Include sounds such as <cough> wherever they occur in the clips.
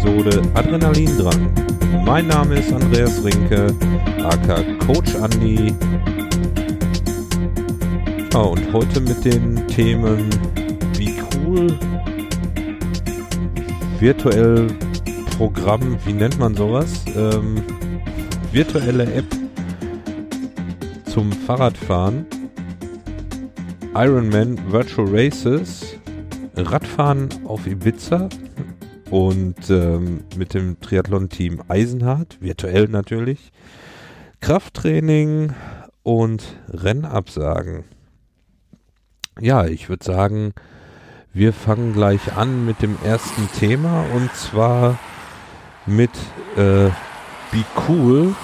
Episode Adrenalin dran. Mein Name ist Andreas Rinke, aka Coach Andi. Ja, und heute mit den Themen wie cool, virtuell Programm, wie nennt man sowas? Ähm, virtuelle App zum Fahrradfahren, Ironman Virtual Races, Radfahren auf Ibiza und ähm, mit dem Triathlon-Team Eisenhardt, virtuell natürlich, Krafttraining und Rennabsagen. Ja, ich würde sagen, wir fangen gleich an mit dem ersten Thema und zwar mit äh, Be Cool,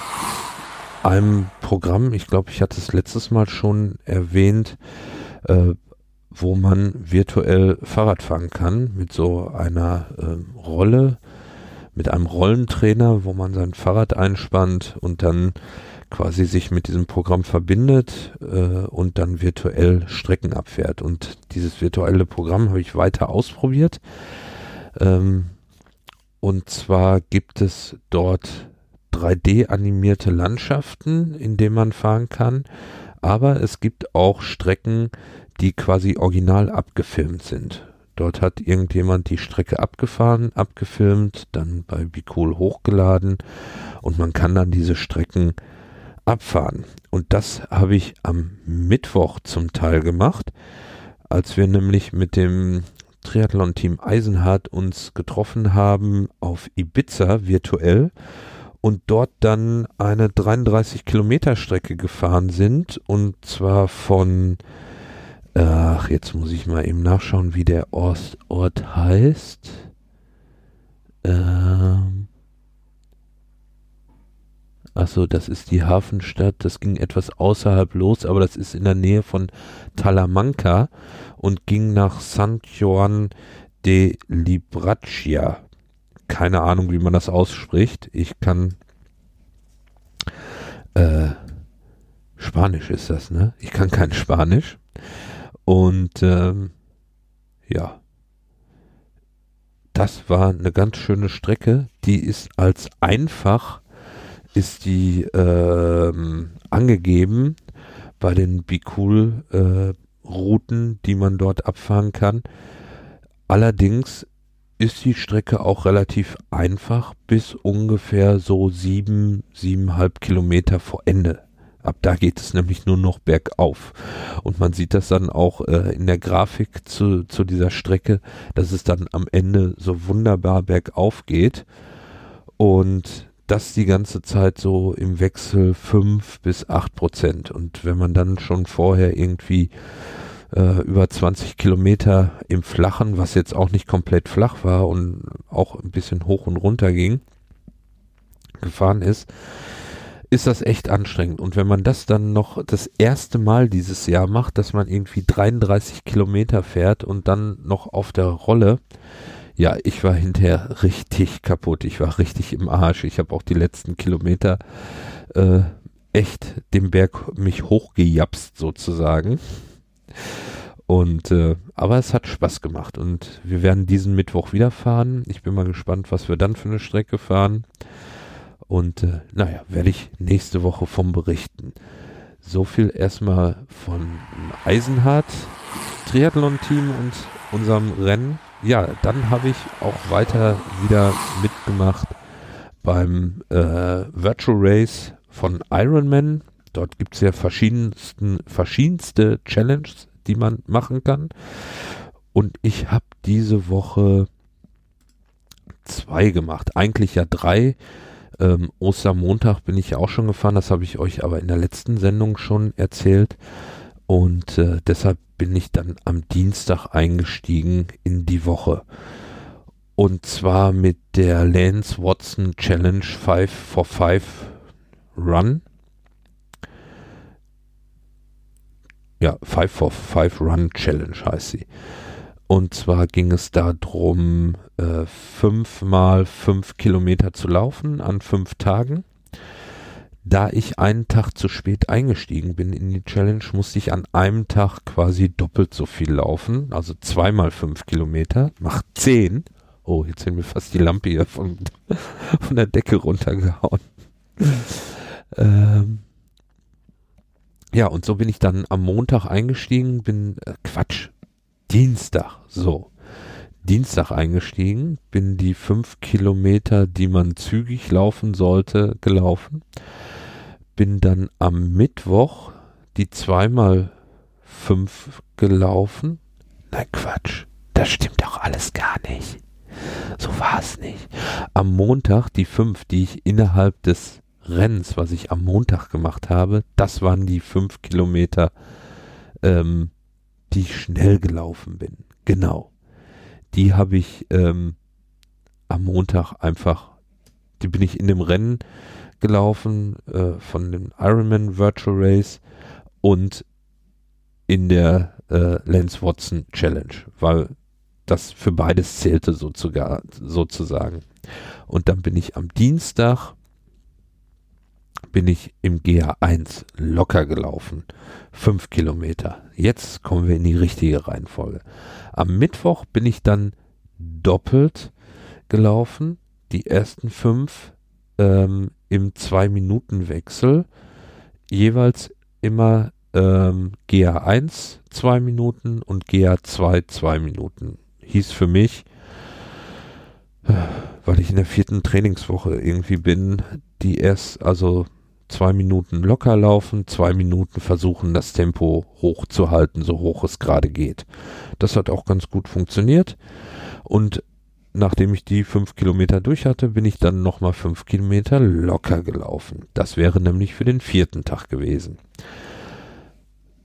einem Programm, ich glaube, ich hatte es letztes Mal schon erwähnt, äh, wo man virtuell Fahrrad fahren kann mit so einer äh, Rolle, mit einem Rollentrainer, wo man sein Fahrrad einspannt und dann quasi sich mit diesem Programm verbindet äh, und dann virtuell Strecken abfährt. Und dieses virtuelle Programm habe ich weiter ausprobiert. Ähm, und zwar gibt es dort 3D-animierte Landschaften, in denen man fahren kann. Aber es gibt auch Strecken, die quasi original abgefilmt sind. Dort hat irgendjemand die Strecke abgefahren, abgefilmt, dann bei Bicool hochgeladen und man kann dann diese Strecken abfahren. Und das habe ich am Mittwoch zum Teil gemacht, als wir nämlich mit dem Triathlon-Team Eisenhardt uns getroffen haben auf Ibiza virtuell und dort dann eine 33 Kilometer Strecke gefahren sind und zwar von ach jetzt muss ich mal eben nachschauen wie der Ort, heißt ähm Achso, das ist die Hafenstadt. Das ging etwas außerhalb los, aber das ist in der Nähe von Talamanca und ging nach San Juan de Libraccia. Keine Ahnung, wie man das ausspricht. Ich kann äh, Spanisch ist das, ne? Ich kann kein Spanisch. Und ähm, ja, das war eine ganz schöne Strecke. Die ist als einfach ist die ähm, angegeben bei den Bicul äh, Routen, die man dort abfahren kann. Allerdings ist die Strecke auch relativ einfach bis ungefähr so sieben, siebeneinhalb Kilometer vor Ende. Ab da geht es nämlich nur noch bergauf. Und man sieht das dann auch äh, in der Grafik zu, zu dieser Strecke, dass es dann am Ende so wunderbar bergauf geht. Und das die ganze Zeit so im Wechsel fünf bis acht Prozent. Und wenn man dann schon vorher irgendwie äh, über 20 Kilometer im Flachen, was jetzt auch nicht komplett flach war und auch ein bisschen hoch und runter ging, gefahren ist, ist das echt anstrengend. Und wenn man das dann noch das erste Mal dieses Jahr macht, dass man irgendwie 33 Kilometer fährt und dann noch auf der Rolle, ja, ich war hinterher richtig kaputt. Ich war richtig im Arsch. Ich habe auch die letzten Kilometer äh, echt den Berg mich hochgejapst sozusagen. Und äh, aber es hat Spaß gemacht und wir werden diesen Mittwoch wieder fahren. Ich bin mal gespannt, was wir dann für eine Strecke fahren. Und äh, naja, werde ich nächste Woche vom berichten. So viel erstmal von Eisenhardt, Triathlon-Team und unserem Rennen. Ja, dann habe ich auch weiter wieder mitgemacht beim äh, Virtual Race von Ironman. Dort gibt es ja verschiedensten, verschiedenste Challenges, die man machen kann. Und ich habe diese Woche zwei gemacht. Eigentlich ja drei. Ähm, Ostermontag bin ich auch schon gefahren. Das habe ich euch aber in der letzten Sendung schon erzählt. Und äh, deshalb bin ich dann am Dienstag eingestiegen in die Woche. Und zwar mit der Lance Watson Challenge 5 for 5 Run. ja, 5 for 5 Run Challenge heißt sie. Und zwar ging es darum, äh, fünf mal fünf Kilometer zu laufen an fünf Tagen. Da ich einen Tag zu spät eingestiegen bin in die Challenge, musste ich an einem Tag quasi doppelt so viel laufen, also zweimal fünf Kilometer, macht zehn. Oh, jetzt sind mir fast die Lampe hier von, <laughs> von der Decke runtergehauen. <laughs> ähm, ja, und so bin ich dann am Montag eingestiegen, bin, äh, Quatsch, Dienstag, so. Dienstag eingestiegen, bin die fünf Kilometer, die man zügig laufen sollte, gelaufen. Bin dann am Mittwoch die zweimal fünf gelaufen. Nein, Quatsch. Das stimmt doch alles gar nicht. So war es nicht. Am Montag die fünf, die ich innerhalb des Rennens, was ich am Montag gemacht habe, das waren die fünf Kilometer, ähm, die ich schnell gelaufen bin. Genau die habe ich ähm, am Montag einfach, die bin ich in dem Rennen gelaufen äh, von dem Ironman Virtual Race und in der äh, Lance Watson Challenge, weil das für beides zählte sozusagen. sozusagen. Und dann bin ich am Dienstag bin ich im GA1 locker gelaufen. Fünf Kilometer. Jetzt kommen wir in die richtige Reihenfolge. Am Mittwoch bin ich dann doppelt gelaufen. Die ersten fünf ähm, im Zwei-Minuten-Wechsel. Jeweils immer ähm, GA1 zwei Minuten und GA2 zwei Minuten. Hieß für mich, äh, weil ich in der vierten Trainingswoche irgendwie bin, die erst, also zwei Minuten locker laufen, zwei Minuten versuchen, das Tempo hochzuhalten, so hoch es gerade geht. Das hat auch ganz gut funktioniert. Und nachdem ich die fünf Kilometer durch hatte, bin ich dann nochmal fünf Kilometer locker gelaufen. Das wäre nämlich für den vierten Tag gewesen.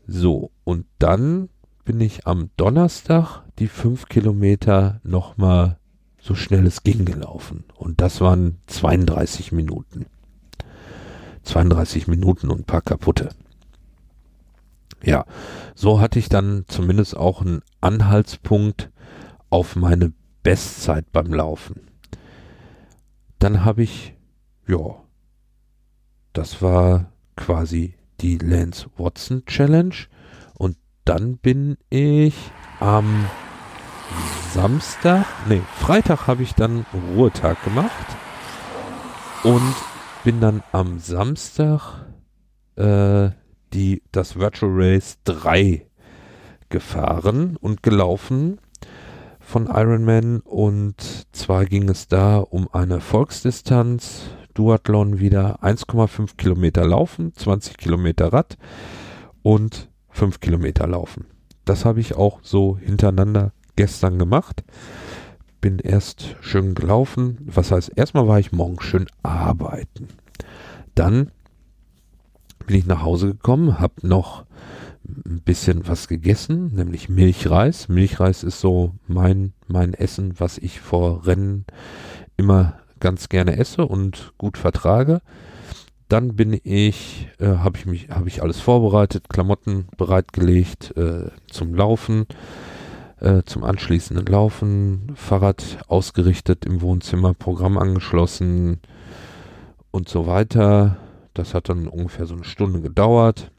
So, und dann bin ich am Donnerstag die fünf Kilometer nochmal so schnell es ging gelaufen. Und das waren 32 Minuten. 32 Minuten und ein paar kaputte. Ja, so hatte ich dann zumindest auch einen Anhaltspunkt auf meine Bestzeit beim Laufen. Dann habe ich, ja, das war quasi die Lance Watson Challenge und dann bin ich am Samstag, nee, Freitag habe ich dann Ruhetag gemacht und bin dann am Samstag äh, die, das Virtual Race 3 gefahren und gelaufen von Ironman und zwar ging es da um eine Volksdistanz, Duathlon wieder 1,5 Kilometer laufen, 20 Kilometer Rad und 5 Kilometer laufen. Das habe ich auch so hintereinander gestern gemacht bin erst schön gelaufen. Was heißt, erstmal war ich morgen schön arbeiten. Dann bin ich nach Hause gekommen, habe noch ein bisschen was gegessen, nämlich Milchreis. Milchreis ist so mein, mein Essen, was ich vor Rennen immer ganz gerne esse und gut vertrage. Dann bin ich, äh, habe ich mich, habe ich alles vorbereitet, Klamotten bereitgelegt äh, zum Laufen äh, zum anschließenden Laufen, Fahrrad ausgerichtet im Wohnzimmer, Programm angeschlossen und so weiter. Das hat dann ungefähr so eine Stunde gedauert.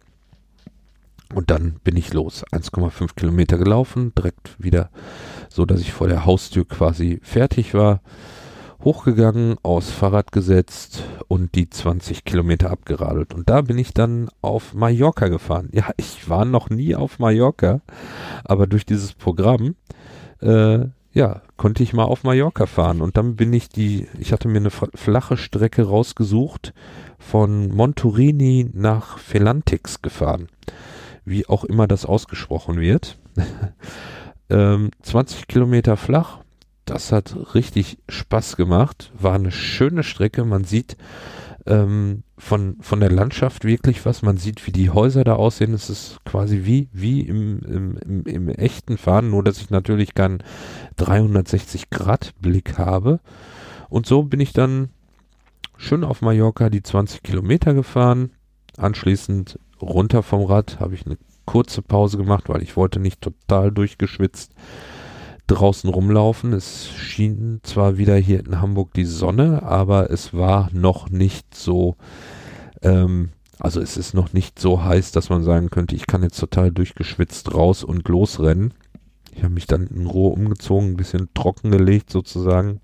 Und dann bin ich los. 1,5 Kilometer gelaufen, direkt wieder so, dass ich vor der Haustür quasi fertig war hochgegangen, aufs Fahrrad gesetzt und die 20 Kilometer abgeradelt. Und da bin ich dann auf Mallorca gefahren. Ja, <laughs> ich war noch nie auf Mallorca, aber durch dieses Programm, äh, ja, konnte ich mal auf Mallorca fahren. Und dann bin ich die, ich hatte mir eine flache Strecke rausgesucht, von Monturini nach Felantix gefahren. Wie auch immer das ausgesprochen wird. <laughs> ähm, 20 Kilometer flach, das hat richtig Spaß gemacht. War eine schöne Strecke. Man sieht ähm, von, von der Landschaft wirklich was. Man sieht, wie die Häuser da aussehen. Es ist quasi wie, wie im, im, im, im echten Fahren, nur dass ich natürlich keinen 360-Grad-Blick habe. Und so bin ich dann schön auf Mallorca die 20 Kilometer gefahren. Anschließend runter vom Rad habe ich eine kurze Pause gemacht, weil ich wollte nicht total durchgeschwitzt draußen rumlaufen. Es schien zwar wieder hier in Hamburg die Sonne, aber es war noch nicht so Ähm, also es ist noch nicht so heiß, dass man sagen könnte, ich kann jetzt total durchgeschwitzt raus und losrennen. Ich habe mich dann in Ruhe umgezogen, ein bisschen trocken gelegt sozusagen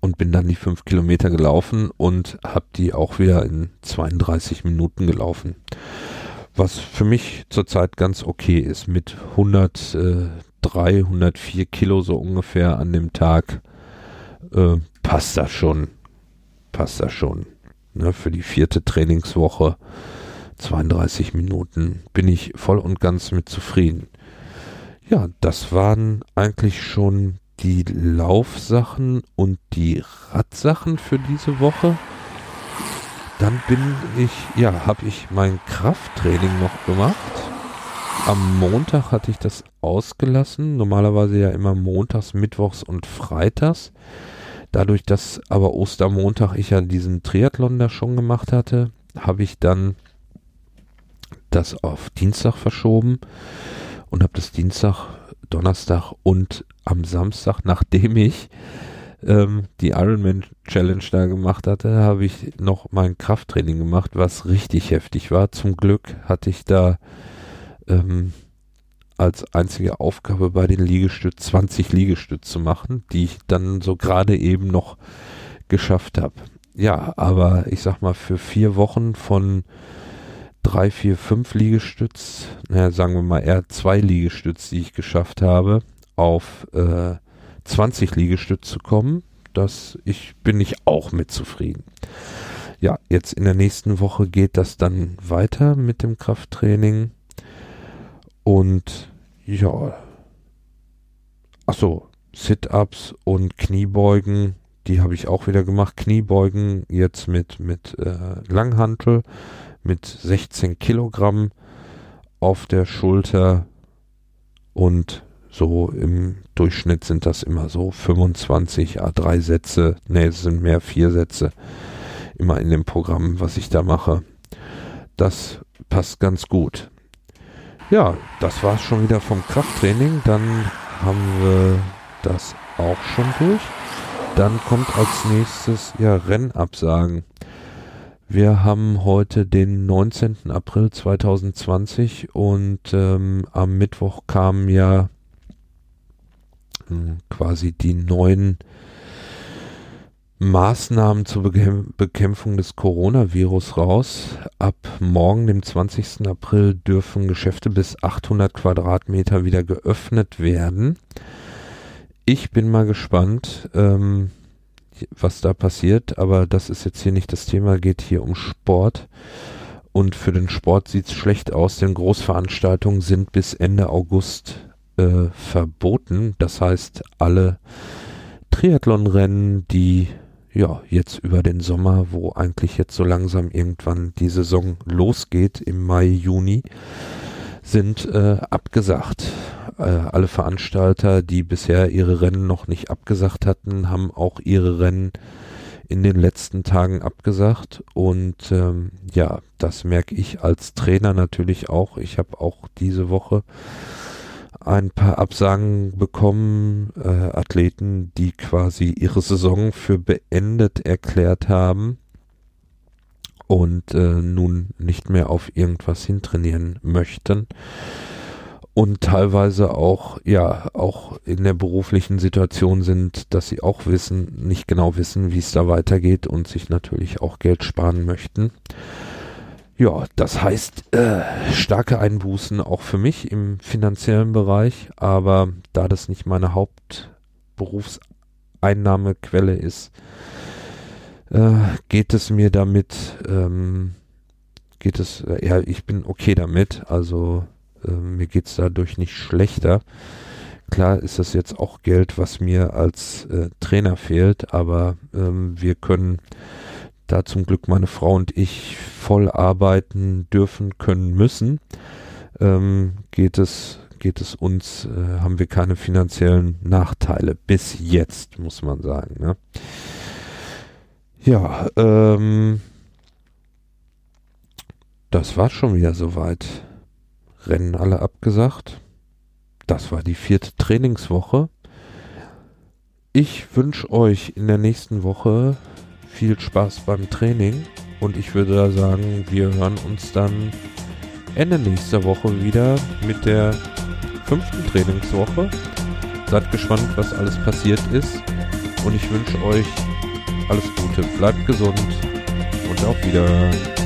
und bin dann die fünf Kilometer gelaufen und habe die auch wieder in 32 Minuten gelaufen. Was für mich zurzeit ganz okay ist mit 103, 104 Kilo so ungefähr an dem Tag. Äh, passt das schon. Passt das schon. Ne, für die vierte Trainingswoche 32 Minuten bin ich voll und ganz mit zufrieden. Ja, das waren eigentlich schon die Laufsachen und die Radsachen für diese Woche. Dann bin ich, ja, habe ich mein Krafttraining noch gemacht. Am Montag hatte ich das ausgelassen. Normalerweise ja immer montags, mittwochs und freitags. Dadurch, dass aber Ostermontag ich ja diesen Triathlon da schon gemacht hatte, habe ich dann das auf Dienstag verschoben und habe das Dienstag, Donnerstag und am Samstag, <laughs> nachdem ich ähm, die Ironman Challenge da gemacht hatte, habe ich noch mein Krafttraining gemacht, was richtig heftig war. Zum Glück hatte ich da ähm, als einzige Aufgabe bei den Liegestütz 20 Liegestütz zu machen, die ich dann so gerade eben noch geschafft habe. Ja, aber ich sag mal, für vier Wochen von drei, vier, fünf Liegestütz, naja, sagen wir mal eher zwei Liegestütz, die ich geschafft habe, auf äh, 20 Liegestütz zu kommen, das ich bin ich auch mit zufrieden. Ja, jetzt in der nächsten Woche geht das dann weiter mit dem Krafttraining und ja, achso, Sit-ups und Kniebeugen, die habe ich auch wieder gemacht. Kniebeugen jetzt mit mit äh, Langhantel mit 16 Kilogramm auf der Schulter und so im Durchschnitt sind das immer so 25 A3 Sätze, ne, es sind mehr vier Sätze immer in dem Programm, was ich da mache. Das passt ganz gut. Ja, das war's schon wieder vom Krafttraining. Dann haben wir das auch schon durch. Dann kommt als nächstes ja Rennabsagen. Wir haben heute den 19. April 2020 und ähm, am Mittwoch kamen ja äh, quasi die neuen Maßnahmen zur Bekämpfung des Coronavirus raus. Ab morgen, dem 20. April, dürfen Geschäfte bis 800 Quadratmeter wieder geöffnet werden. Ich bin mal gespannt. Ähm, was da passiert, aber das ist jetzt hier nicht das Thema, geht hier um Sport. Und für den Sport sieht es schlecht aus, denn Großveranstaltungen sind bis Ende August äh, verboten. Das heißt, alle Triathlonrennen, die ja jetzt über den Sommer, wo eigentlich jetzt so langsam irgendwann die Saison losgeht im Mai, Juni, sind äh, abgesagt. Äh, alle Veranstalter, die bisher ihre Rennen noch nicht abgesagt hatten, haben auch ihre Rennen in den letzten Tagen abgesagt. Und ähm, ja, das merke ich als Trainer natürlich auch. Ich habe auch diese Woche ein paar Absagen bekommen, äh, Athleten, die quasi ihre Saison für beendet erklärt haben und äh, nun nicht mehr auf irgendwas hintrainieren möchten und teilweise auch, ja, auch in der beruflichen Situation sind, dass sie auch wissen, nicht genau wissen, wie es da weitergeht und sich natürlich auch Geld sparen möchten. Ja, das heißt äh, starke Einbußen auch für mich im finanziellen Bereich, aber da das nicht meine Hauptberufseinnahmequelle ist, äh, geht es mir damit, ähm, geht es, äh, ja, ich bin okay damit, also äh, mir geht es dadurch nicht schlechter. Klar ist das jetzt auch Geld, was mir als äh, Trainer fehlt, aber ähm, wir können da zum Glück meine Frau und ich voll arbeiten dürfen, können, müssen. Ähm, geht es geht es uns, äh, haben wir keine finanziellen Nachteile. Bis jetzt, muss man sagen. Ne? Ja, ähm, das war schon wieder soweit. Rennen alle abgesagt. Das war die vierte Trainingswoche. Ich wünsche euch in der nächsten Woche viel Spaß beim Training Und ich würde sagen, wir hören uns dann Ende nächster Woche wieder mit der fünften Trainingswoche. Seid gespannt, was alles passiert ist. Und ich wünsche euch alles Gute. Bleibt gesund und auf Wiederhören.